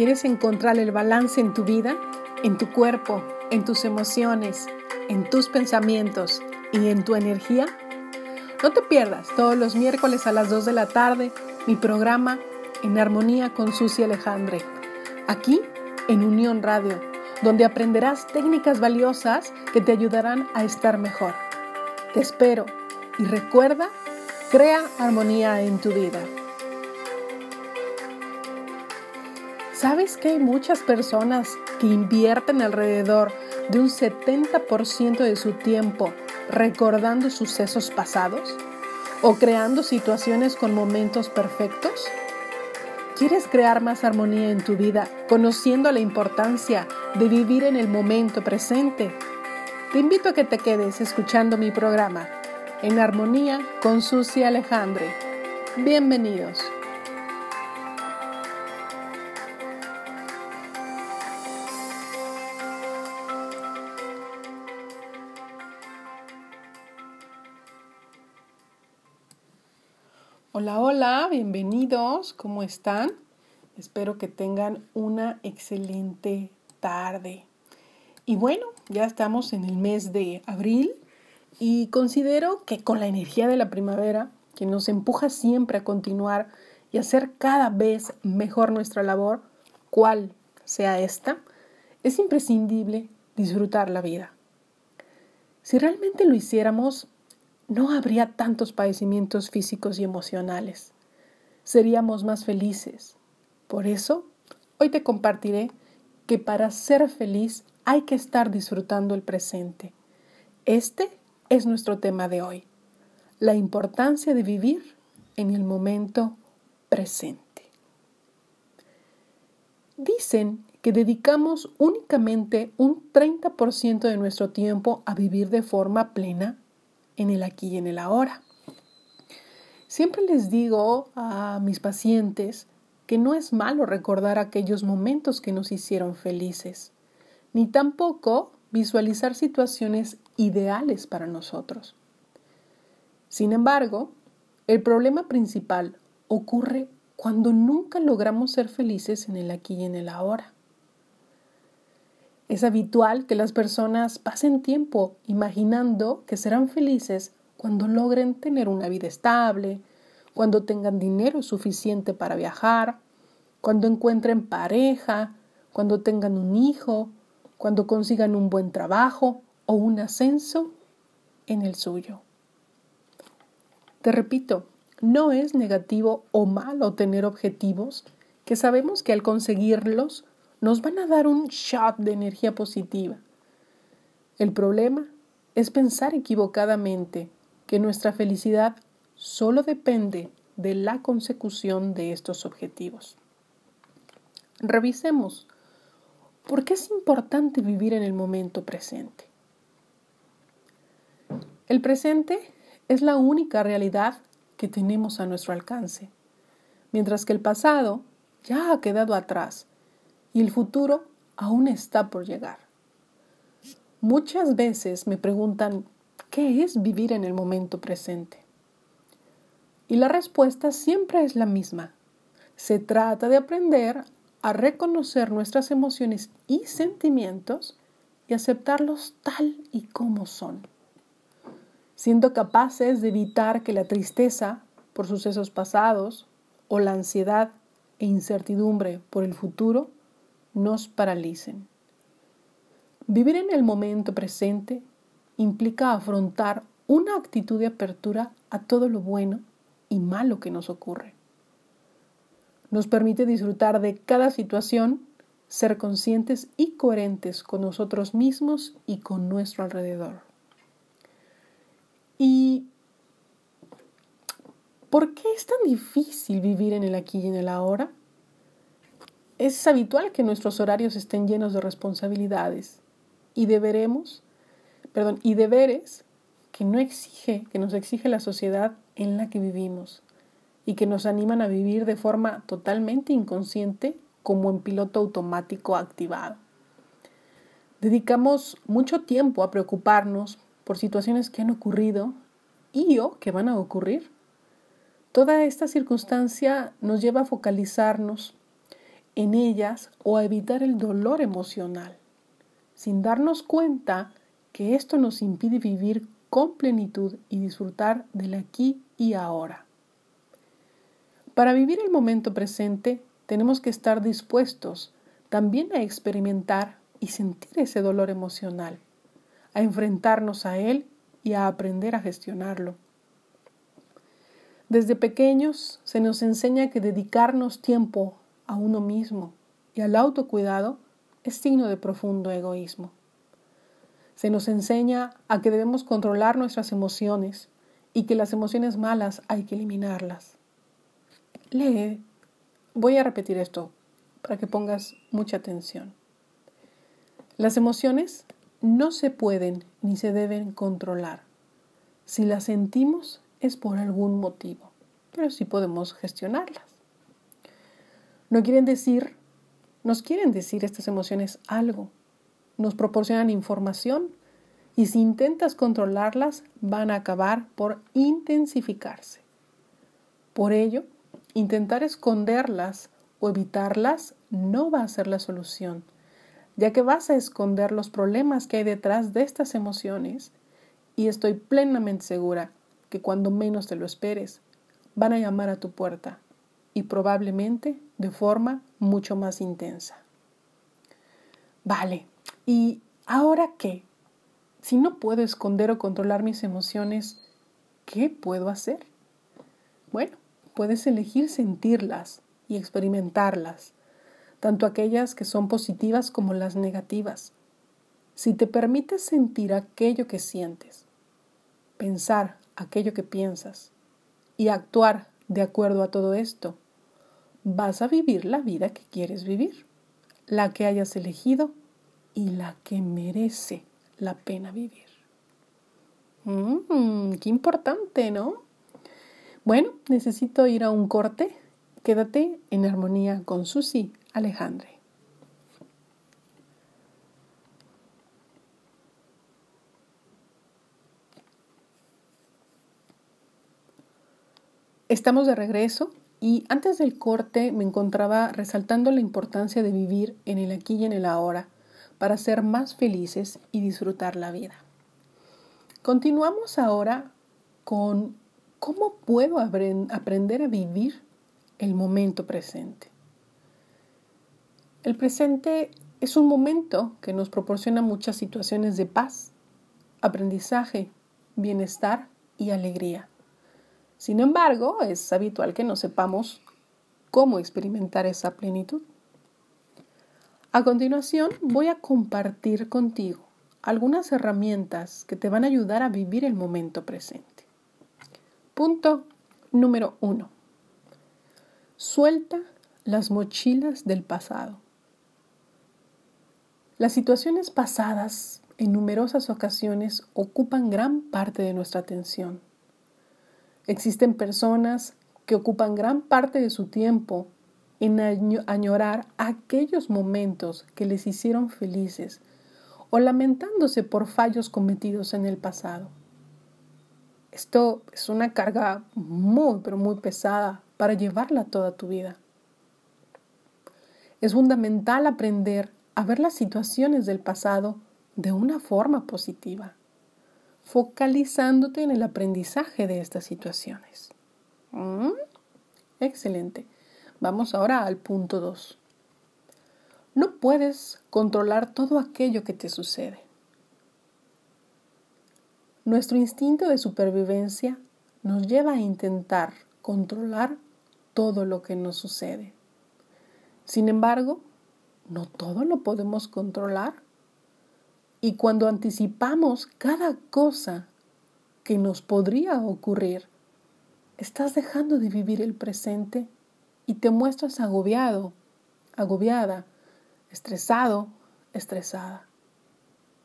¿Quieres encontrar el balance en tu vida, en tu cuerpo, en tus emociones, en tus pensamientos y en tu energía? No te pierdas todos los miércoles a las 2 de la tarde mi programa En Armonía con Susi Alejandre, aquí en Unión Radio, donde aprenderás técnicas valiosas que te ayudarán a estar mejor. Te espero y recuerda, crea armonía en tu vida. ¿Sabes que hay muchas personas que invierten alrededor de un 70% de su tiempo recordando sucesos pasados o creando situaciones con momentos perfectos? ¿Quieres crear más armonía en tu vida conociendo la importancia de vivir en el momento presente? Te invito a que te quedes escuchando mi programa En Armonía con Susi Alejandre. Bienvenidos. Hola, hola, bienvenidos, ¿cómo están? Espero que tengan una excelente tarde. Y bueno, ya estamos en el mes de abril y considero que con la energía de la primavera, que nos empuja siempre a continuar y hacer cada vez mejor nuestra labor, cual sea esta, es imprescindible disfrutar la vida. Si realmente lo hiciéramos, no habría tantos padecimientos físicos y emocionales. Seríamos más felices. Por eso, hoy te compartiré que para ser feliz hay que estar disfrutando el presente. Este es nuestro tema de hoy, la importancia de vivir en el momento presente. Dicen que dedicamos únicamente un 30% de nuestro tiempo a vivir de forma plena en el aquí y en el ahora. Siempre les digo a mis pacientes que no es malo recordar aquellos momentos que nos hicieron felices, ni tampoco visualizar situaciones ideales para nosotros. Sin embargo, el problema principal ocurre cuando nunca logramos ser felices en el aquí y en el ahora. Es habitual que las personas pasen tiempo imaginando que serán felices cuando logren tener una vida estable, cuando tengan dinero suficiente para viajar, cuando encuentren pareja, cuando tengan un hijo, cuando consigan un buen trabajo o un ascenso en el suyo. Te repito, no es negativo o malo tener objetivos que sabemos que al conseguirlos nos van a dar un shot de energía positiva. El problema es pensar equivocadamente que nuestra felicidad solo depende de la consecución de estos objetivos. Revisemos por qué es importante vivir en el momento presente. El presente es la única realidad que tenemos a nuestro alcance, mientras que el pasado ya ha quedado atrás y el futuro aún está por llegar. Muchas veces me preguntan, ¿qué es vivir en el momento presente? Y la respuesta siempre es la misma. Se trata de aprender a reconocer nuestras emociones y sentimientos y aceptarlos tal y como son, siendo capaces de evitar que la tristeza por sucesos pasados o la ansiedad e incertidumbre por el futuro nos paralicen. Vivir en el momento presente implica afrontar una actitud de apertura a todo lo bueno y malo que nos ocurre. Nos permite disfrutar de cada situación, ser conscientes y coherentes con nosotros mismos y con nuestro alrededor. ¿Y por qué es tan difícil vivir en el aquí y en el ahora? Es habitual que nuestros horarios estén llenos de responsabilidades y deberemos, y deberes que no exige, que nos exige la sociedad en la que vivimos y que nos animan a vivir de forma totalmente inconsciente como en piloto automático activado. Dedicamos mucho tiempo a preocuparnos por situaciones que han ocurrido y o que van a ocurrir. Toda esta circunstancia nos lleva a focalizarnos en ellas o a evitar el dolor emocional, sin darnos cuenta que esto nos impide vivir con plenitud y disfrutar del aquí y ahora. Para vivir el momento presente tenemos que estar dispuestos también a experimentar y sentir ese dolor emocional, a enfrentarnos a él y a aprender a gestionarlo. Desde pequeños se nos enseña que dedicarnos tiempo a uno mismo y al autocuidado es signo de profundo egoísmo. Se nos enseña a que debemos controlar nuestras emociones y que las emociones malas hay que eliminarlas. Lee. Voy a repetir esto para que pongas mucha atención. Las emociones no se pueden ni se deben controlar. Si las sentimos es por algún motivo, pero sí podemos gestionarlas. No quieren decir, nos quieren decir estas emociones algo, nos proporcionan información y si intentas controlarlas van a acabar por intensificarse. Por ello, intentar esconderlas o evitarlas no va a ser la solución, ya que vas a esconder los problemas que hay detrás de estas emociones y estoy plenamente segura que cuando menos te lo esperes, van a llamar a tu puerta y probablemente de forma mucho más intensa. Vale, ¿y ahora qué? Si no puedo esconder o controlar mis emociones, ¿qué puedo hacer? Bueno, puedes elegir sentirlas y experimentarlas, tanto aquellas que son positivas como las negativas. Si te permites sentir aquello que sientes, pensar aquello que piensas y actuar de acuerdo a todo esto, vas a vivir la vida que quieres vivir, la que hayas elegido y la que merece la pena vivir. Mmm, qué importante, ¿no? Bueno, necesito ir a un corte. Quédate en armonía con Susi Alejandre. Estamos de regreso y antes del corte me encontraba resaltando la importancia de vivir en el aquí y en el ahora para ser más felices y disfrutar la vida. Continuamos ahora con cómo puedo aprender a vivir el momento presente. El presente es un momento que nos proporciona muchas situaciones de paz, aprendizaje, bienestar y alegría. Sin embargo, es habitual que no sepamos cómo experimentar esa plenitud. A continuación, voy a compartir contigo algunas herramientas que te van a ayudar a vivir el momento presente. Punto número uno. Suelta las mochilas del pasado. Las situaciones pasadas en numerosas ocasiones ocupan gran parte de nuestra atención Existen personas que ocupan gran parte de su tiempo en añorar aquellos momentos que les hicieron felices o lamentándose por fallos cometidos en el pasado. Esto es una carga muy, pero muy pesada para llevarla toda tu vida. Es fundamental aprender a ver las situaciones del pasado de una forma positiva focalizándote en el aprendizaje de estas situaciones. ¿Mm? Excelente. Vamos ahora al punto 2. No puedes controlar todo aquello que te sucede. Nuestro instinto de supervivencia nos lleva a intentar controlar todo lo que nos sucede. Sin embargo, no todo lo podemos controlar y cuando anticipamos cada cosa que nos podría ocurrir, estás dejando de vivir el presente y te muestras agobiado, agobiada, estresado, estresada.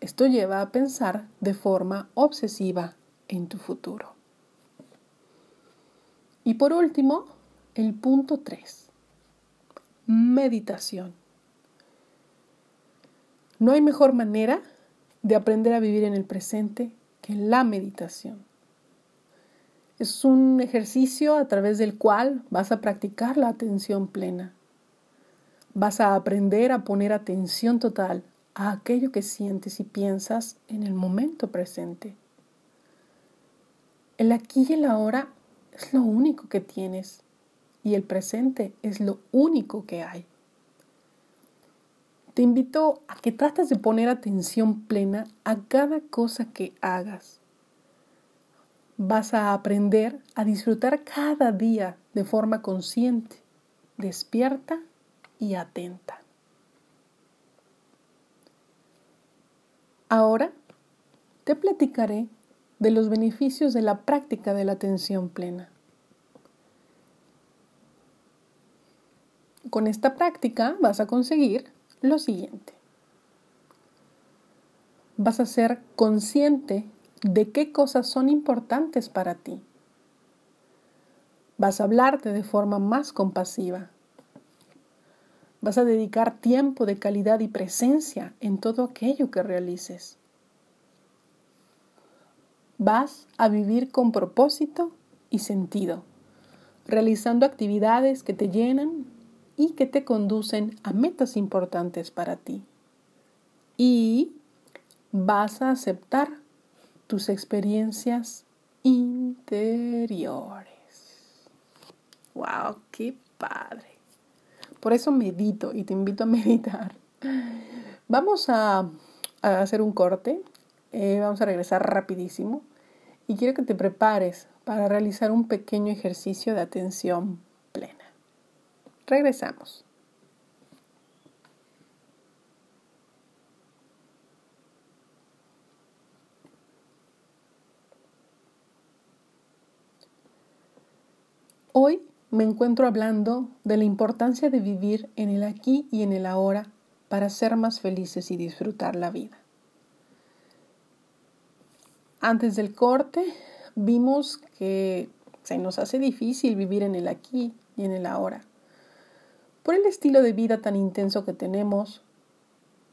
Esto lleva a pensar de forma obsesiva en tu futuro. Y por último, el punto 3. Meditación. No hay mejor manera de aprender a vivir en el presente que la meditación. Es un ejercicio a través del cual vas a practicar la atención plena. Vas a aprender a poner atención total a aquello que sientes y piensas en el momento presente. El aquí y el ahora es lo único que tienes y el presente es lo único que hay. Te invito a que trates de poner atención plena a cada cosa que hagas. Vas a aprender a disfrutar cada día de forma consciente, despierta y atenta. Ahora te platicaré de los beneficios de la práctica de la atención plena. Con esta práctica vas a conseguir lo siguiente. Vas a ser consciente de qué cosas son importantes para ti. Vas a hablarte de forma más compasiva. Vas a dedicar tiempo de calidad y presencia en todo aquello que realices. Vas a vivir con propósito y sentido, realizando actividades que te llenan y que te conducen a metas importantes para ti. Y vas a aceptar tus experiencias interiores. ¡Wow! ¡Qué padre! Por eso medito y te invito a meditar. Vamos a, hacer un corte. Eh, vamos a regresar rapidísimo. Y quiero que te prepares para realizar un pequeño ejercicio de atención Regresamos. Hoy me encuentro hablando de la importancia de vivir en el aquí y en el ahora para ser más felices y disfrutar la vida. Antes del corte vimos que se nos hace difícil vivir en el aquí y en el ahora estilo de vida tan intenso que tenemos,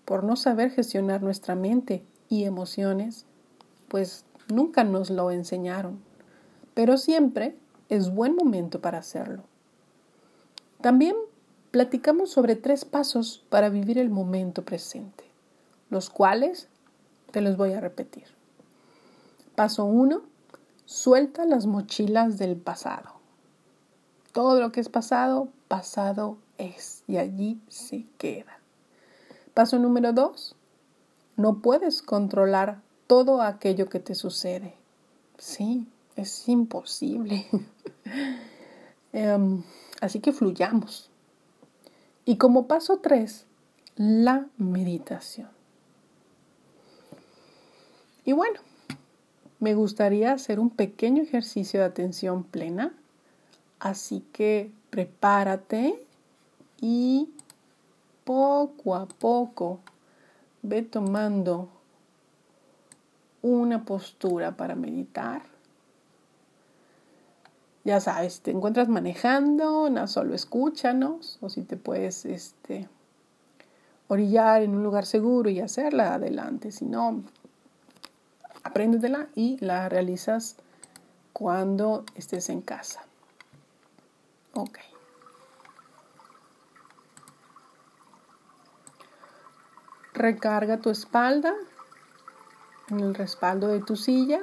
por no saber gestionar nuestra mente y emociones, pues nunca nos lo enseñaron, pero siempre es buen momento para hacerlo. También platicamos sobre tres pasos para vivir el momento presente, los cuales te los voy a repetir. Paso 1. Suelta las mochilas del pasado. Todo lo que es pasado, pasado es y allí se queda. Paso número dos, no puedes controlar todo aquello que te sucede. Sí, es imposible. Em, así que fluyamos. Y como paso tres, la meditación. Y bueno, me gustaría hacer un pequeño ejercicio de atención plena. Así que prepárate y poco a poco ve tomando una postura para meditar. Ya sabes, te encuentras manejando, no solo escúchanos, o si te puedes este, orillar en un lugar seguro y hacerla adelante. Si no, apréndetela y la realizas cuando estés en casa. Ok. Recarga tu espalda en el respaldo de tu silla.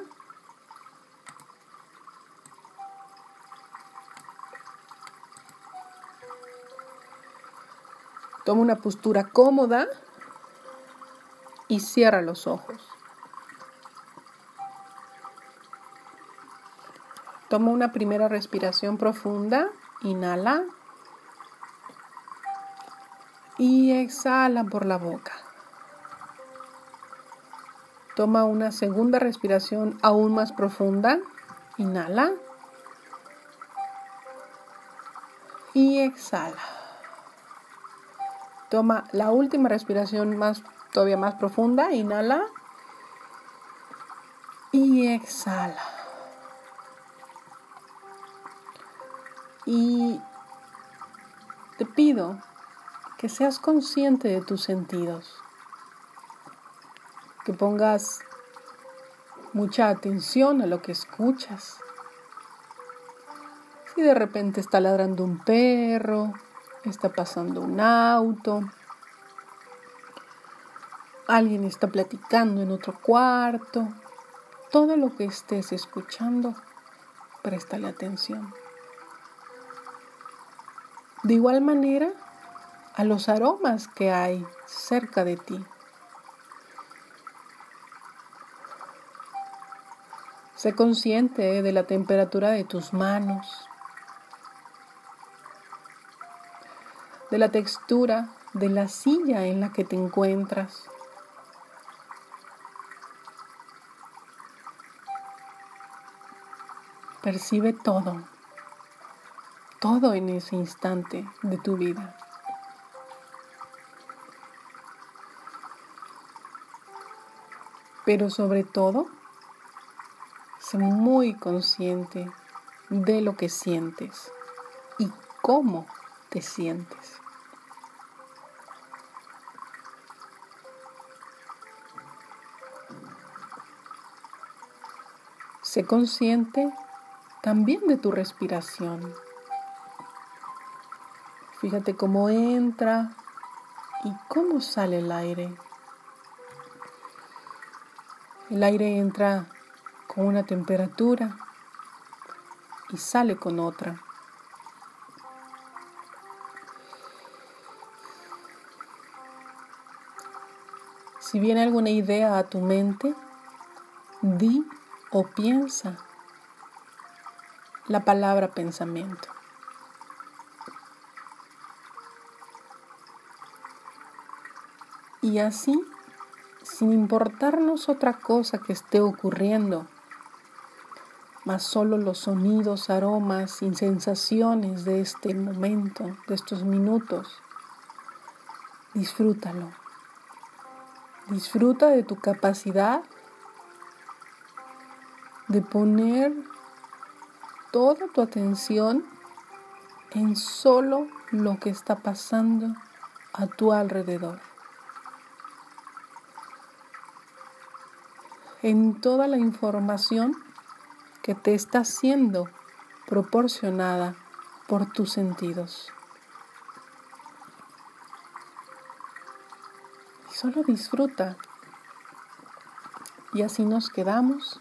Toma una postura cómoda y cierra los ojos. Toma una primera respiración profunda, inhala y exhala por la boca. Toma una segunda respiración aún más profunda. Inhala. Y exhala. Toma la última respiración más todavía más profunda. Inhala. Y exhala. Y te pido que seas consciente de tus sentidos que pongas mucha atención a lo que escuchas. Si de repente está ladrando un perro está pasando un auto, alguien está platicando en otro cuarto, todo lo que estés escuchando, préstale atención. De igual manera, a los aromas que hay cerca de ti. Sé consciente de la temperatura de tus manos, de la textura de la silla en la que te encuentras. Percibe todo, todo en ese instante de tu vida. Pero sobre todo, sé muy consciente de lo que sientes y cómo te sientes. Sé consciente también de tu respiración. Fíjate cómo entra y cómo sale el aire. El aire entra con una temperatura y sale con otra. Si viene alguna idea a tu mente, di o piensa la palabra pensamiento. Y así, sin importarnos otra cosa que esté ocurriendo, más solo los sonidos, aromas y sensaciones de este momento, de estos minutos, disfrútalo. Disfruta de tu capacidad de poner toda tu atención en solo lo que está pasando a tu alrededor. En toda la información que te está siendo proporcionada por tus sentidos. Solo disfruta. Y así nos quedamos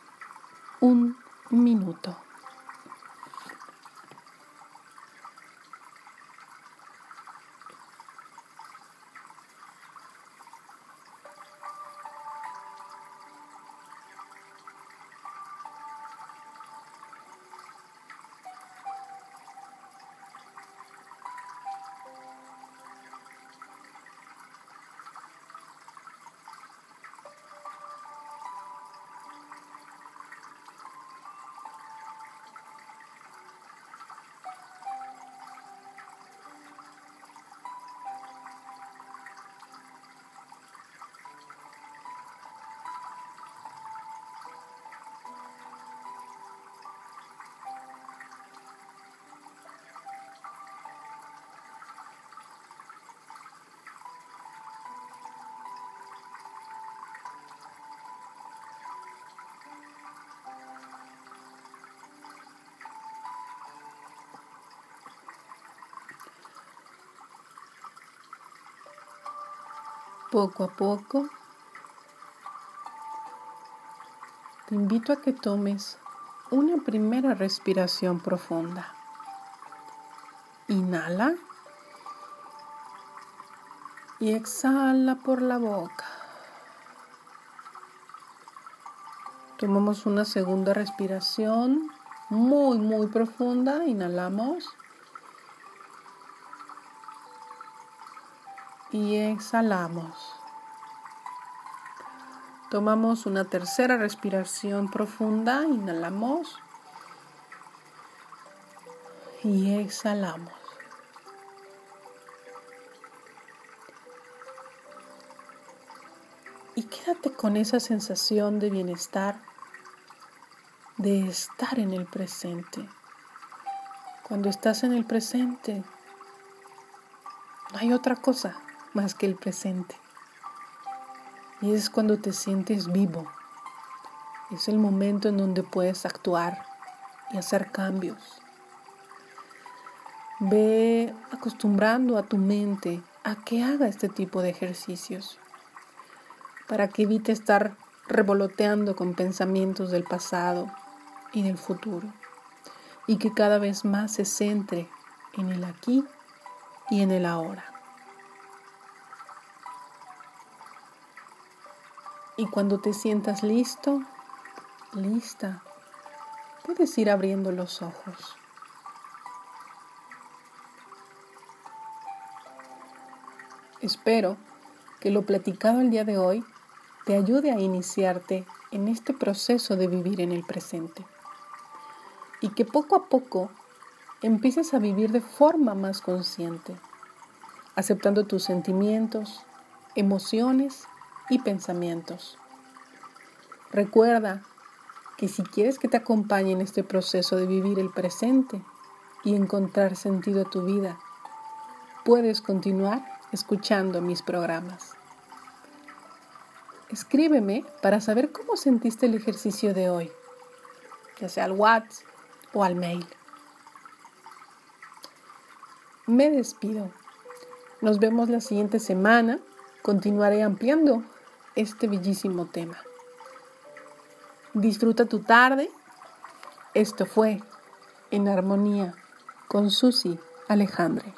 un minuto. Poco a poco, te invito a que tomes una primera respiración profunda. Inhala y exhala por la boca. Tomamos una segunda respiración muy, muy profunda. Inhalamos. Y exhalamos. Tomamos una tercera respiración profunda, inhalamos y exhalamos. Y quédate con esa sensación de bienestar, de estar en el presente. Cuando estás en el presente, no hay otra cosa más que el presente. Y es cuando te sientes vivo. Es el momento en donde puedes actuar y hacer cambios. Ve acostumbrando a tu mente a que haga este tipo de ejercicios para que evite estar revoloteando con pensamientos del pasado y del futuro y que cada vez más se centre en el aquí y en el ahora. Y cuando te sientas listo, lista, puedes ir abriendo los ojos. Espero que lo platicado el día de hoy te ayude a iniciarte en este proceso de vivir en el presente y que poco a poco empieces a vivir de forma más consciente, aceptando tus sentimientos, emociones y pensamientos. Recuerda que si quieres que te acompañe en este proceso de vivir el presente y encontrar sentido a tu vida, puedes continuar escuchando mis programas. Escríbeme para saber cómo sentiste el ejercicio de hoy, ya sea al WhatsApp o al mail. Me despido. Nos vemos la siguiente semana. Continuaré ampliando este bellísimo tema. Disfruta tu tarde. Esto fue En Armonía con Susi Alejandre.